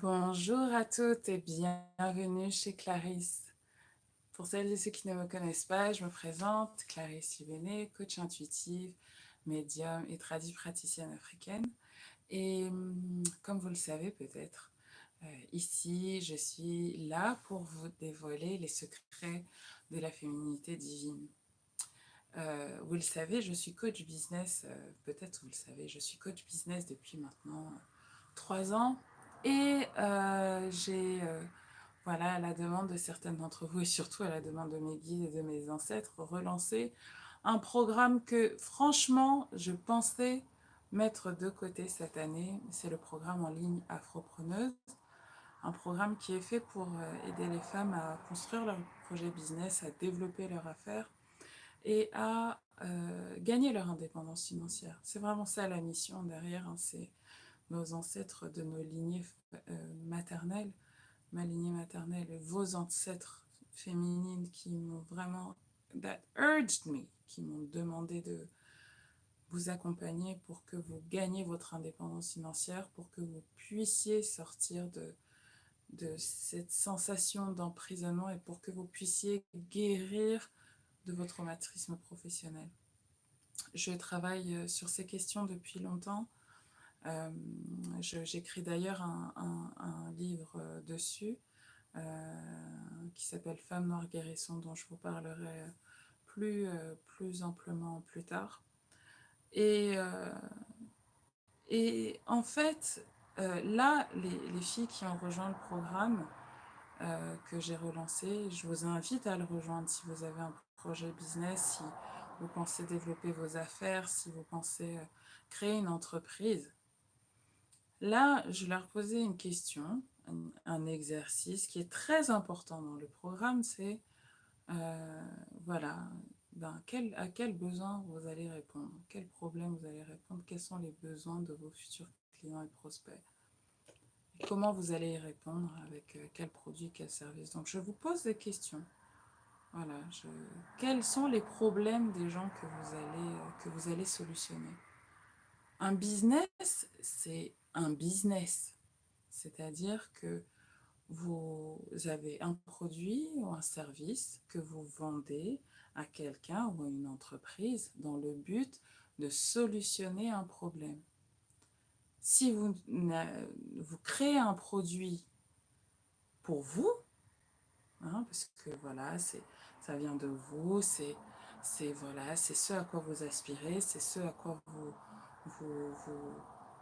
Bonjour à toutes et bienvenue chez Clarisse. Pour celles et ceux qui ne me connaissent pas, je me présente, Clarisse Libéné, coach intuitive, médium et tradie praticienne africaine. Et hum, comme vous le savez peut-être, euh, ici, je suis là pour vous dévoiler les secrets de la féminité divine. Euh, vous le savez, je suis coach business, euh, peut-être vous le savez, je suis coach business depuis maintenant trois ans et euh, j'ai, euh, voilà, à la demande de certaines d'entre vous et surtout à la demande de mes guides et de mes ancêtres, relancé un programme que franchement, je pensais mettre de côté cette année. C'est le programme en ligne Afropreneuse, un programme qui est fait pour euh, aider les femmes à construire leur projet business, à développer leur affaire et à gagner leur indépendance financière. C'est vraiment ça la mission derrière, hein, c'est nos ancêtres de nos lignées euh, maternelles, ma lignée maternelle, vos ancêtres féminines qui m'ont vraiment, that urged me, qui m'ont demandé de vous accompagner pour que vous gagniez votre indépendance financière, pour que vous puissiez sortir de, de cette sensation d'emprisonnement et pour que vous puissiez guérir de votre traumatisme professionnel. Je travaille euh, sur ces questions depuis longtemps J'écris d'ailleurs un, livre euh, dessus euh, qui s'appelle Femme noire guérison, dont je vous parlerai plus, euh, plus amplement plus tard. Et, euh, en fait, euh, là, les, les, filles qui ont rejoint le programme que j'ai relancé, je vous invite à le rejoindre si vous avez un projet business, si vous pensez développer vos affaires, si vous pensez créer une entreprise. Là, je leur posais une question, un, exercice qui est très important dans le programme, c'est, euh, voilà, ben, quel, à quel besoin vous allez répondre, quel problème vous allez répondre, quels sont les besoins de vos futurs clients et prospects? Comment vous allez y répondre, avec euh, quel produit, quel service? Donc, je vous pose des questions. Voilà, quels sont les problèmes des gens que vous allez, euh, que vous allez solutionner? Un business, c'est un business, c'est-à-dire que vous avez un produit ou un service que vous vendez à quelqu'un ou à une entreprise dans le but de solutionner un problème. Si vous, créez un produit pour vous, hein, parce que voilà, ça vient de vous, c'est voilà, ce à quoi vous aspirez, c'est ce à quoi vous, vous,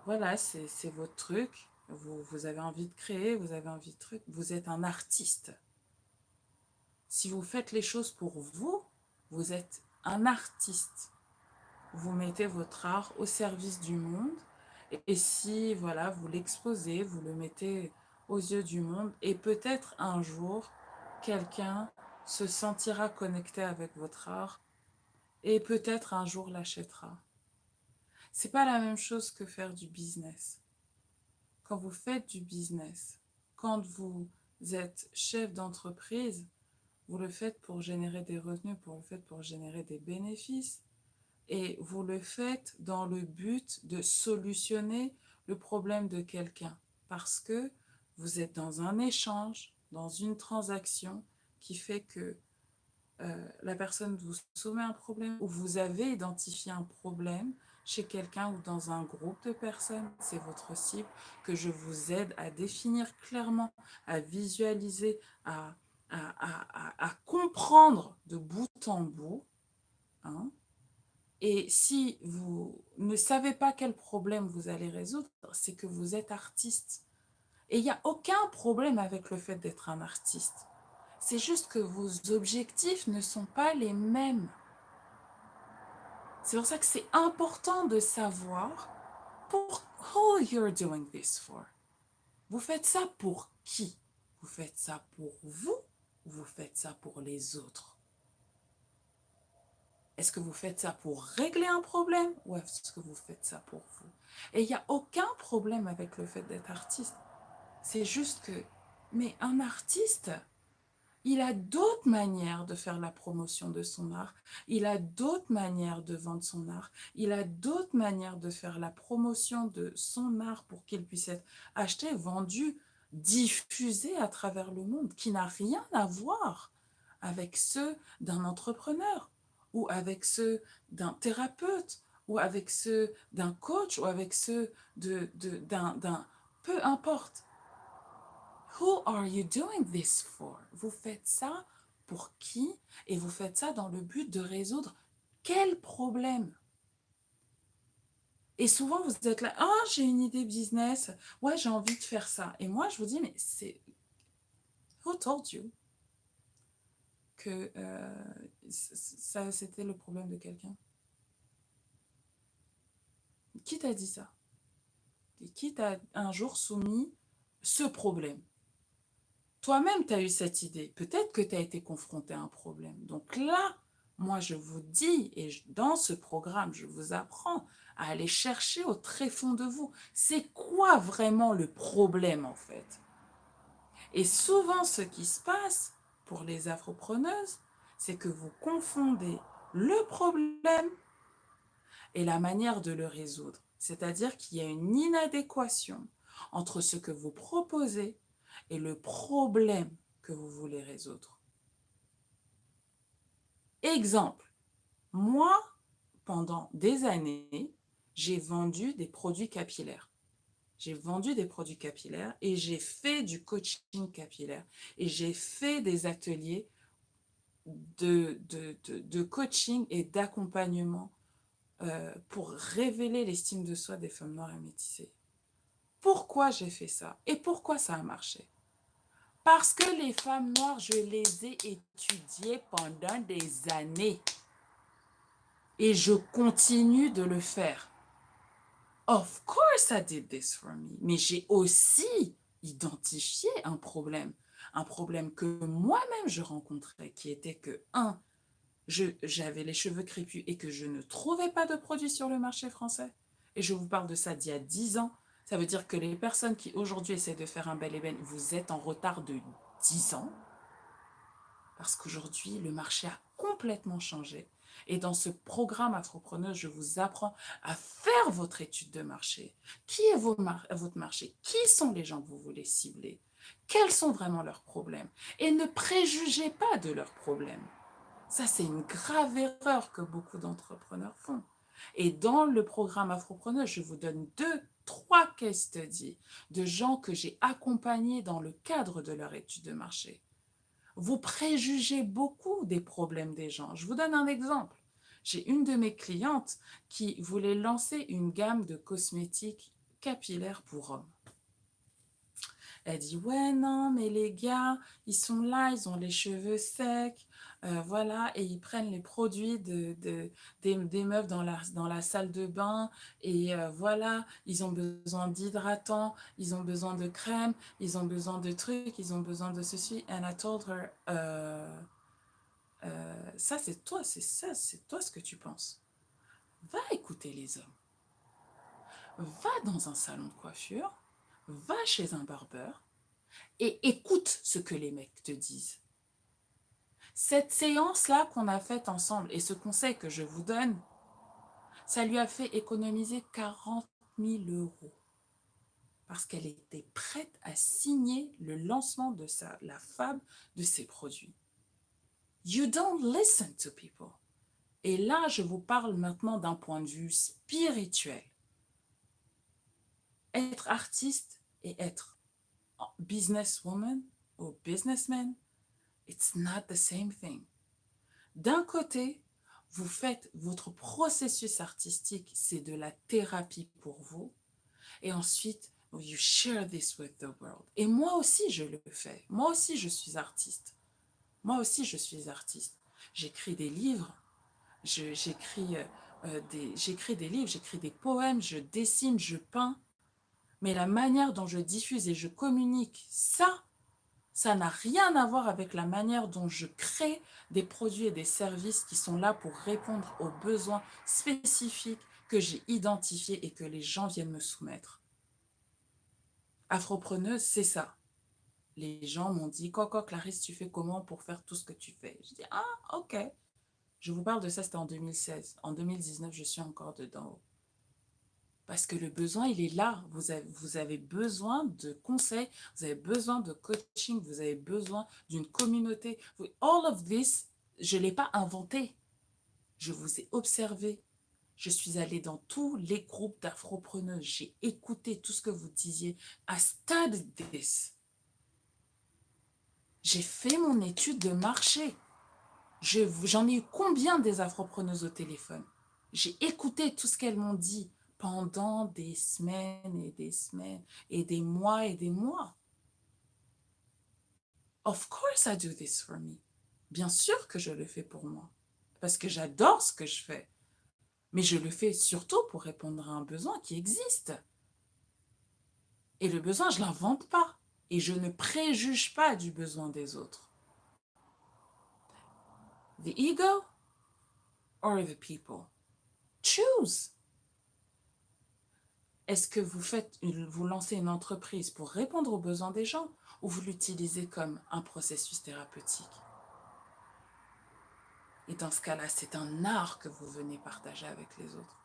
voilà, c'est votre truc. Vous, vous, avez envie de créer, vous avez envie de truc. Vous êtes un artiste. Si vous faites les choses pour vous, vous êtes un artiste. Vous mettez votre art au service du monde. Et, et si, voilà, vous l'exposez, vous le mettez aux yeux du monde. Et peut-être un jour, quelqu'un se sentira connecté avec votre art. Et peut-être un jour l'achètera. C'est pas la même chose que faire du business. Quand vous faites du business, quand vous êtes chef d'entreprise, vous le faites pour générer des revenus, vous le faites pour générer des bénéfices. Et vous le faites dans le but de solutionner le problème de quelqu'un. Parce que vous êtes dans un échange, dans une transaction qui fait que euh, la personne vous soumet un problème ou vous avez identifié un problème chez quelqu'un ou dans un groupe de personnes, c'est votre cible, que je vous aide à définir clairement, à visualiser, à, à, à, comprendre de bout en bout. Hein. Et si vous ne savez pas quel problème vous allez résoudre, c'est que vous êtes artiste. Et il n'y a aucun problème avec le fait d'être un artiste. C'est juste que vos objectifs ne sont pas les mêmes. C'est pour ça que c'est important de savoir pour who you're doing this for. Vous faites ça pour qui? Vous faites ça pour vous ou vous faites ça pour les autres? Est-ce que vous faites ça pour régler un problème ou est-ce que vous faites ça pour vous? Et il n'y a aucun problème avec le fait d'être artiste. C'est juste que, mais un artiste, il a d'autres manières de faire la promotion de son art. Il a d'autres manières de vendre son art. Il a d'autres manières de faire la promotion de son art pour qu'il puisse être acheté, vendu diffusés à travers le monde, qui n'a rien à voir avec ceux d'un entrepreneur ou avec ceux d'un thérapeute ou avec ceux d'un coach ou avec ceux de, de, d'un, peu importe. Who are you doing this for? Vous faites ça pour qui? Et vous faites ça dans le but de résoudre quel problème? Et souvent, vous êtes là, ah, j'ai une idée business, ouais, j'ai envie de faire ça. Et moi, je vous dis, mais c'est. Who told you que euh, ça, c'était le problème de quelqu'un? Qui t'a dit ça? Et qui t'a un jour soumis ce problème? Toi-même, tu as eu cette idée. Peut-être que tu as été confronté à un problème. Donc là, moi, je vous dis, et dans ce programme, je vous apprends à aller chercher au tréfonds de vous. C'est quoi vraiment le problème en fait? Et souvent, ce qui se passe pour les afropreneuses, c'est que vous confondez le problème et la manière de le résoudre. C'est-à-dire qu'il y a une inadéquation entre ce que vous proposez et le problème que vous voulez résoudre. Exemple, moi, pendant des années, j'ai vendu des produits capillaires. J'ai vendu des produits capillaires et j'ai fait du coaching capillaire et j'ai fait des ateliers de, coaching et d'accompagnement euh, pour révéler l'estime de soi des femmes noires et métissées. Pourquoi j'ai fait ça et pourquoi ça a marché? Parce que les femmes noires, je les ai étudiées pendant des années et je continue de le faire. Of course I did this for me. Mais j'ai aussi identifié un problème. Un problème que moi-même je rencontrais, qui était que, un, j'avais les cheveux crépus et que je ne trouvais pas de produits sur le marché français. Et je vous parle de ça d'il y a 10 ans. Ça veut dire que les personnes qui aujourd'hui essaient de faire un bel ébène, vous êtes en retard de 10 ans. Parce qu'aujourd'hui, le marché a complètement changé. Et dans ce programme Afropreneur, je vous apprends à faire votre étude de marché. Qui est votre marché? Qui sont les gens que vous voulez cibler? Quels sont vraiment leurs problèmes? Et ne préjugez pas de leurs problèmes. Ça, c'est une grave erreur que beaucoup d'entrepreneurs font. Et dans le programme Afropreneur, je vous donne deux, trois case studies de gens que j'ai accompagnés dans le cadre de leur étude de marché vous préjugez beaucoup des problèmes des gens. Je vous donne un exemple. J'ai une de mes clientes qui voulait lancer une gamme de cosmétiques capillaires pour hommes. Elle dit, ouais, non, mais les gars, ils sont là, ils ont les cheveux secs, euh, voilà, et ils prennent les produits de, des, meufs dans la, salle de bain, et euh, voilà, ils ont besoin d'hydratants, ils ont besoin de crème, ils ont besoin de trucs, ils ont besoin de ceci. And I told her, euh, ça c'est toi, c'est ça, c'est toi ce que tu penses. Va écouter les hommes. Va dans un salon de coiffure, va chez un barbeur et écoute ce que les mecs te disent. Cette séance-là qu'on a faite ensemble et ce conseil que je vous donne, ça lui a fait économiser 40 000 euros parce qu'elle était prête à signer le lancement de sa, la fable de ses produits. You don't listen to people. Et là, je vous parle maintenant d'un point de vue spirituel. Être artiste et être businesswoman ou businessman, It's not the same thing. D'un côté, vous faites votre processus artistique, c'est de la thérapie pour vous. Et ensuite, you share this with the world. Et moi aussi, je le fais. Moi aussi, je suis artiste. Moi aussi, je suis artiste. J'écris des livres. Euh, des, j'écris des livres, j'écris des poèmes, je dessine, je peins. Mais la manière dont je diffuse et je communique ça ça n'a rien à voir avec la manière dont je crée des produits et des services qui sont là pour répondre aux besoins spécifiques que j'ai identifiés et que les gens viennent me soumettre. Afropreneuse, c'est ça. Les gens m'ont dit, Coco, Clarisse, tu fais comment pour faire tout ce que tu fais? Je dis, ah, ok. Je vous parle de ça, c'était en 2016. En 2019, je suis encore dedans. Parce que le besoin, il est là. Vous avez, besoin de conseils, vous avez besoin de coaching, vous avez besoin d'une communauté. All of this, je ne l'ai pas inventé. Je vous ai observé. Je suis allée dans tous les groupes d'afropreneurs. J'ai écouté tout ce que vous disiez. I studied this. J'ai fait mon étude de marché. J'en ai eu combien des afropreneuses au téléphone? J'ai écouté tout ce qu'elles m'ont dit pendant des semaines et des semaines et des mois et des mois. Of course I do this for me. Bien sûr que je le fais pour moi parce que j'adore ce que je fais. Mais je le fais surtout pour répondre à un besoin qui existe. Et le besoin, je ne l'invente pas. Et je ne préjuge pas du besoin des autres. The ego or the people? Choose. Est-ce que vous faites, vous lancez une entreprise pour répondre aux besoins des gens ou vous l'utilisez comme un processus thérapeutique? Et dans ce cas-là, c'est un art que vous venez partager avec les autres.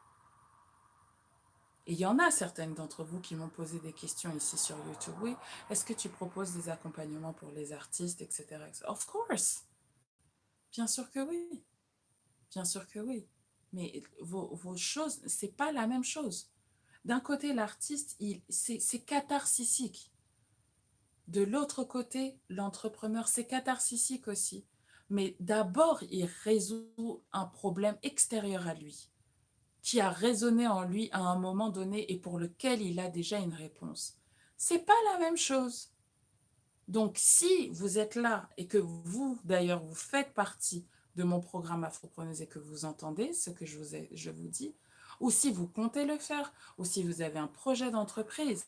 Et il y en a certaines d'entre vous qui m'ont posé des questions ici sur YouTube. Oui, est-ce que tu proposes des accompagnements pour les artistes, etc. Of course. Bien sûr que oui. Bien sûr que oui. Mais vos, vos choses, c'est pas la même chose. D'un côté, l'artiste, c'est catharsique. De l'autre côté, l'entrepreneur, c'est catharsique aussi. Mais d'abord, il résout un problème extérieur à lui, qui a résonné en lui à un moment donné et pour lequel il a déjà une réponse. C'est pas la même chose. Donc, si vous êtes là et que vous, d'ailleurs, vous faites partie de mon programme Afropreneuse et que vous entendez ce que je vous, ai, je vous dis, ou si vous comptez le faire, ou si vous avez un projet d'entreprise,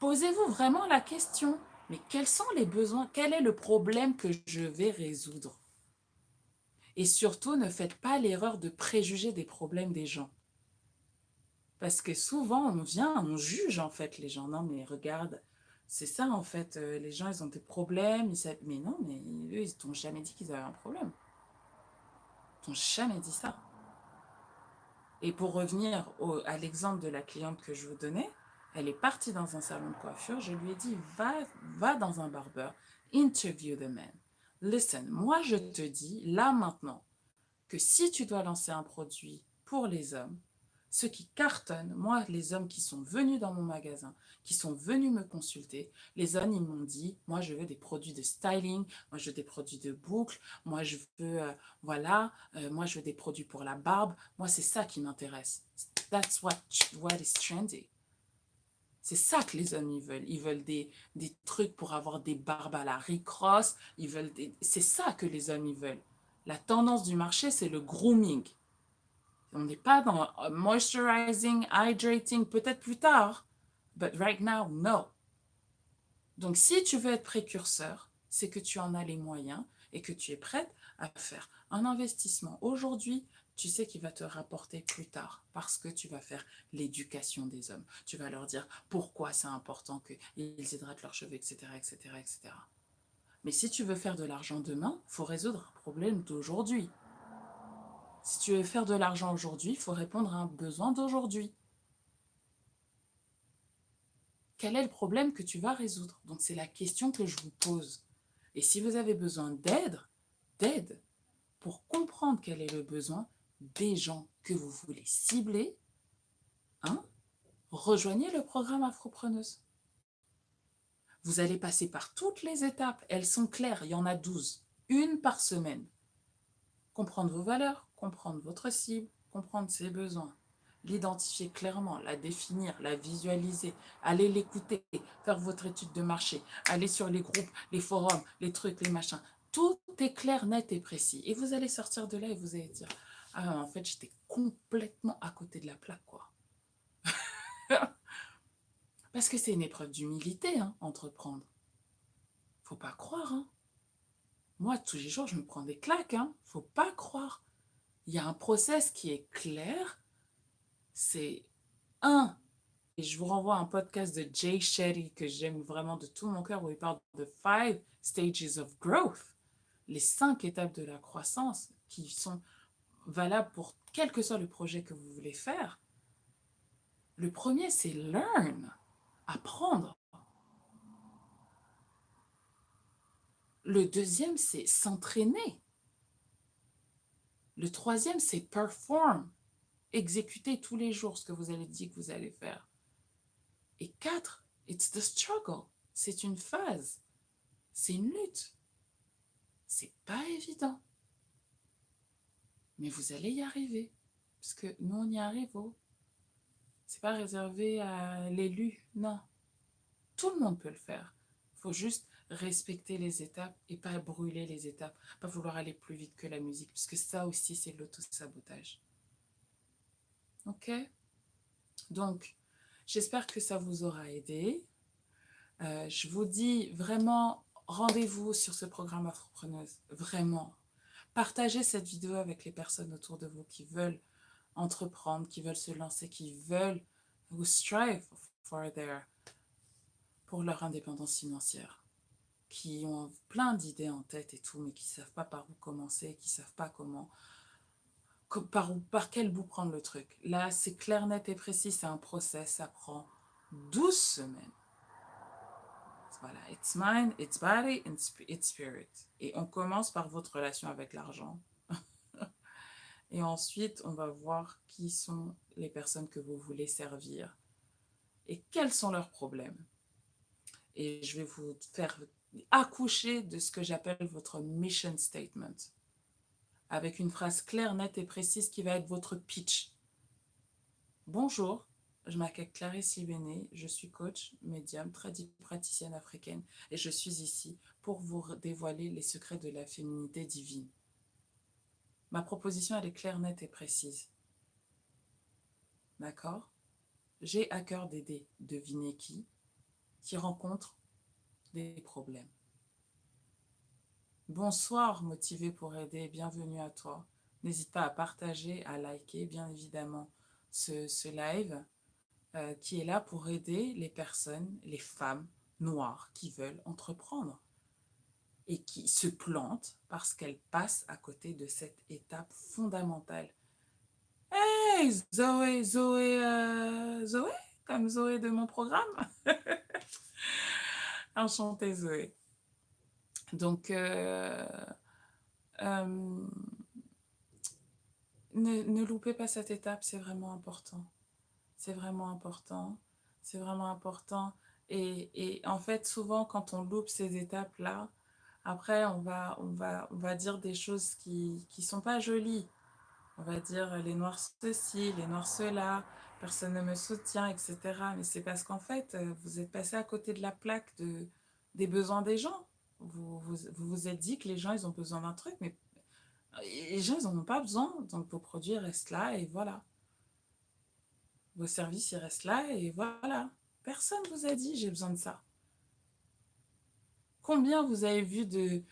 posez-vous vraiment la question, mais quels sont les besoins, quel est le problème que je vais résoudre? Et surtout, ne faites pas l'erreur de préjuger des problèmes des gens. Parce que souvent, on vient, on juge en fait les gens. Non, mais regarde, c'est ça en fait, euh, les gens, ils ont des problèmes. Ils mais non, mais eux, ils t'ont jamais dit qu'ils avaient un problème. Ils t'ont jamais dit ça. Et pour revenir à l'exemple de la cliente que je vous donnais, elle est partie dans un salon de coiffure. Je lui ai dit, va, va dans un barbeur, interview the man. Listen, moi je te dis là maintenant que si tu dois lancer un produit pour les hommes, ce qui cartonne, moi, les hommes qui sont venus dans mon magasin, qui sont venus me consulter, les hommes, ils m'ont dit, moi, je veux des produits de styling, moi, je veux des produits de boucle, moi, je veux, euh, voilà, euh, moi, je veux des produits pour la barbe. Moi, c'est ça qui m'intéresse. That's what, what is trendy. C'est ça que les hommes, ils veulent. Ils veulent des, des trucs pour avoir des barbes à la Rick Ross. Ils veulent C'est ça que les hommes, ils veulent. La tendance du marché, c'est le grooming. On n'est pas dans euh, moisturizing, hydrating, peut-être plus tard. But right now, no. Donc, si tu veux être précurseur, c'est que tu en as les moyens et que tu es prête à faire un investissement aujourd'hui, tu sais qu'il va te rapporter plus tard parce que tu vas faire l'éducation des hommes. Tu vas leur dire pourquoi c'est important qu'ils hydratent leurs cheveux, etc., etc., etc. Mais si tu veux faire de l'argent demain, faut résoudre un problème d'aujourd'hui. Si tu veux faire de l'argent aujourd'hui, il faut répondre à un besoin d'aujourd'hui. Quel est le problème que tu vas résoudre? Donc, c'est la question que je vous pose. Et si vous avez besoin d'aide, d'aide pour comprendre quel est le besoin des gens que vous voulez cibler, hein, rejoignez le programme Afropreneuse. Vous allez passer par toutes les étapes. Elles sont claires, il y en a 12. Une par semaine. Comprendre vos valeurs, comprendre votre cible, comprendre ses besoins, l'identifier clairement, la définir, la visualiser, aller l'écouter, faire votre étude de marché, aller sur les groupes, les forums, les trucs, les machins. Tout est clair, net et précis. Et vous allez sortir de là et vous allez dire, ah en fait j'étais complètement à côté de la plaque quoi. Parce que c'est une épreuve d'humilité, hein, entreprendre. Faut pas croire. Hein. Moi, tous les jours, je me prends des claques. Hein. Faut pas croire il y a un process qui est clair. C'est un, et je vous renvoie à un podcast de Jay Shetty que j'aime vraiment de tout mon cœur où il parle de five stages of growth, les cinq étapes de la croissance qui sont valables pour quel que soit le projet que vous voulez faire. Le premier, c'est learn, apprendre. Le deuxième, c'est s'entraîner. Le troisième, c'est perform, exécuter tous les jours ce que vous avez dit que vous allez faire. Et quatre, it's the struggle. C'est une phase. C'est une lutte. C'est pas évident. Mais vous allez y arriver. Parce que nous, on y arrive. Oh. C'est pas réservé à l'élu. Non. Tout le monde peut le faire. Il faut juste respecter les étapes et pas brûler les étapes. Pas vouloir aller plus vite que la musique. Parce que ça aussi, c'est l'auto-sabotage. Ok? Donc, j'espère que ça vous aura aidé. Euh, je vous dis vraiment, rendez-vous sur ce programme Afropreneuse. Vraiment. Partagez cette vidéo avec les personnes autour de vous qui veulent entreprendre, qui veulent se lancer, qui veulent ou strive for their, pour leur indépendance financière, qui ont plein d'idées en tête et tout, mais qui ne savent pas par où commencer, qui ne savent pas comment, par, où, par quel bout prendre le truc. Là, c'est clair, net et précis, c'est un process, ça prend 12 semaines. Voilà, it's mind, it's body, it's spirit. Et on commence par votre relation avec l'argent. et ensuite, on va voir qui sont les personnes que vous voulez servir et quels sont leurs problèmes. Et je vais vous faire accoucher de ce que j'appelle votre mission statement, avec une phrase claire, nette et précise qui va être votre pitch. Bonjour, je m'appelle Clarisse Libéné, je suis coach, médium, praticienne africaine et je suis ici pour vous dévoiler les secrets de la féminité divine. Ma proposition, elle est claire, nette et précise. D'accord? J'ai à cœur d'aider, devinez qui, qui rencontre des problèmes. Bonsoir, motivé pour aider, bienvenue à toi. N'hésite pas à partager, à liker, bien évidemment, ce, live euh, qui est là pour aider les personnes, les femmes noires qui veulent entreprendre et qui se plantent parce qu'elles passent à côté de cette étape fondamentale. Hey, Zoé, Zoé, euh, Zoé, comme Zoé de mon programme. Enchantée, Zoé. Donc, euh, ne, ne loupez pas cette étape, c'est vraiment important. C'est vraiment important. C'est vraiment important. Et, et, en fait, souvent, quand on loupe ces étapes-là, après, on va, on, va, on va dire des choses qui ne sont pas jolies. On va dire les noirs ceci, les noirs cela, personne ne me soutient, etc. Mais c'est parce qu'en fait, vous êtes passé à côté de la plaque de, des besoins des gens. Vous vous, êtes dit que les gens, ils ont besoin d'un truc, mais les gens, ils n'en ont pas besoin. Donc, vos produits restent là et voilà. Vos services, ils restent là et voilà. Personne vous a dit j'ai besoin de ça. Combien vous avez vu de,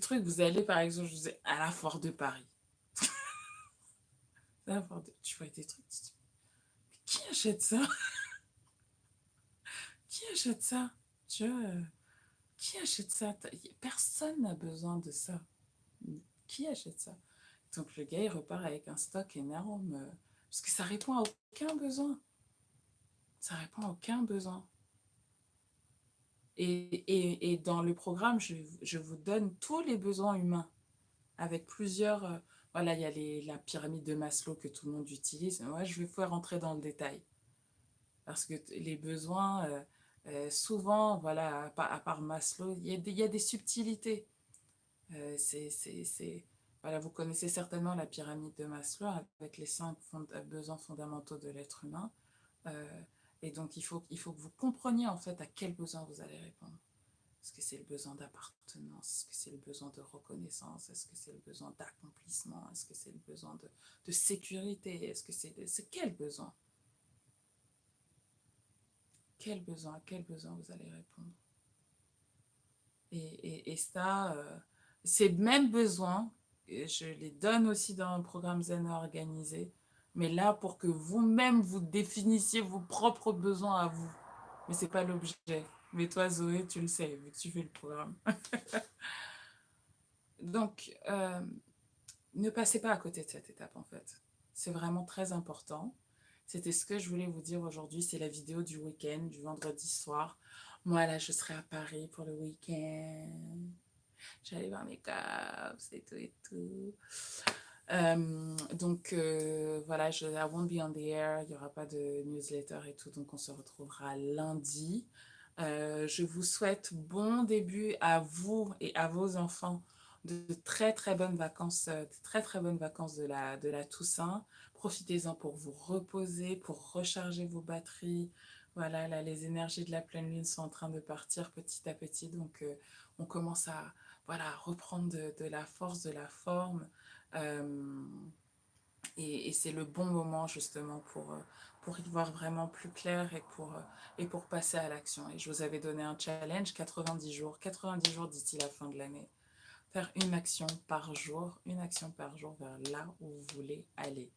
trucs? Vous allez par exemple, je à la Foire de Paris. tu vois des trucs, tu qui achète ça? Qui achète ça? Euh, Qui achète ça? Personne n'a besoin de ça. Qui achète ça? Donc le gars, il repart avec un stock énorme euh, parce que ça répond à aucun besoin. Ça répond à aucun besoin. Et, dans le programme, je, je, vous donne tous les besoins humains avec plusieurs... Euh, voilà, il y a la pyramide de Maslow que tout le monde utilise. Moi, je vais faire rentrer dans le détail. Parce que les besoins, euh, euh, souvent, voilà, à part, à part, Maslow, il y, a des, subtilités. Euh, c'est voilà, vous connaissez certainement la pyramide de Maslow avec les cinq besoins fondamentaux de l'être humain. Et donc, il faut, il faut que vous compreniez en fait à quel besoin vous allez répondre. Est-ce que c'est le besoin d'appartenance? Est-ce que c'est le besoin de reconnaissance? Est-ce que c'est le besoin d'accomplissement? Est-ce que c'est le besoin de, de sécurité? Est-ce que c'est c'est quel besoin? Quel besoin À quel besoin vous allez répondre? Et, et, et ça, euh, ces mêmes besoins je les donne aussi dans un programme Zen organisé. Mais là, pour que vous-même, vous définissiez vos propres besoins à vous. Mais ce n'est pas l'objet. Mais toi, Zoé, tu le sais, vu tu fais le programme. Donc, euh, ne passez pas à côté de cette étape, en fait. C'est vraiment très important. C'était ce que je voulais vous dire aujourd'hui. C'est la vidéo du week-end, du vendredi soir. Moi, là, je serai à Paris pour le week-end. J'allais voir mes caps et tout et tout. Euh, donc euh, voilà, je, I won't be on the air, il n'y aura pas de newsletter et tout, donc on se retrouvera lundi. Euh, je vous souhaite bon début à vous et à vos enfants de très très bonnes vacances, de très très bonnes vacances de la, Toussaint. Profitez-en pour vous reposer, pour recharger vos batteries. Voilà, là, les énergies de la pleine lune sont en train de partir petit à petit, donc on commence à reprendre de, la force, de la forme. Euh, et c'est le bon moment justement pour, pour y voir vraiment plus clair et pour, et pour passer à l'action. Et je vous avais donné un challenge, 90 jours, 90 jours d'ici la fin de l'année. Faire une action par jour, une action par jour vers là où vous voulez aller.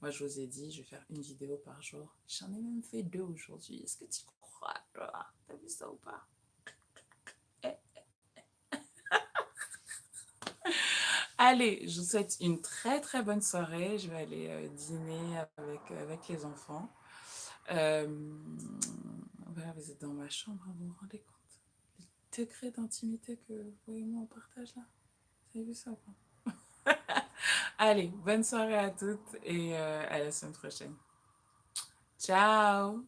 Moi, je vous ai dit, je vais faire une vidéo par jour. J'en ai même fait deux aujourd'hui. Est-ce que tu crois, T'as vu ça ou pas? Allez, je vous souhaite une très très bonne soirée. Je vais aller euh, dîner avec, avec les enfants. Euh, voilà, vous êtes dans ma chambre, vous vous rendez compte? Le degré d'intimité que vous et moi on partage là Vous avez vu ça Allez, bonne soirée à toutes et euh, à la semaine prochaine. Ciao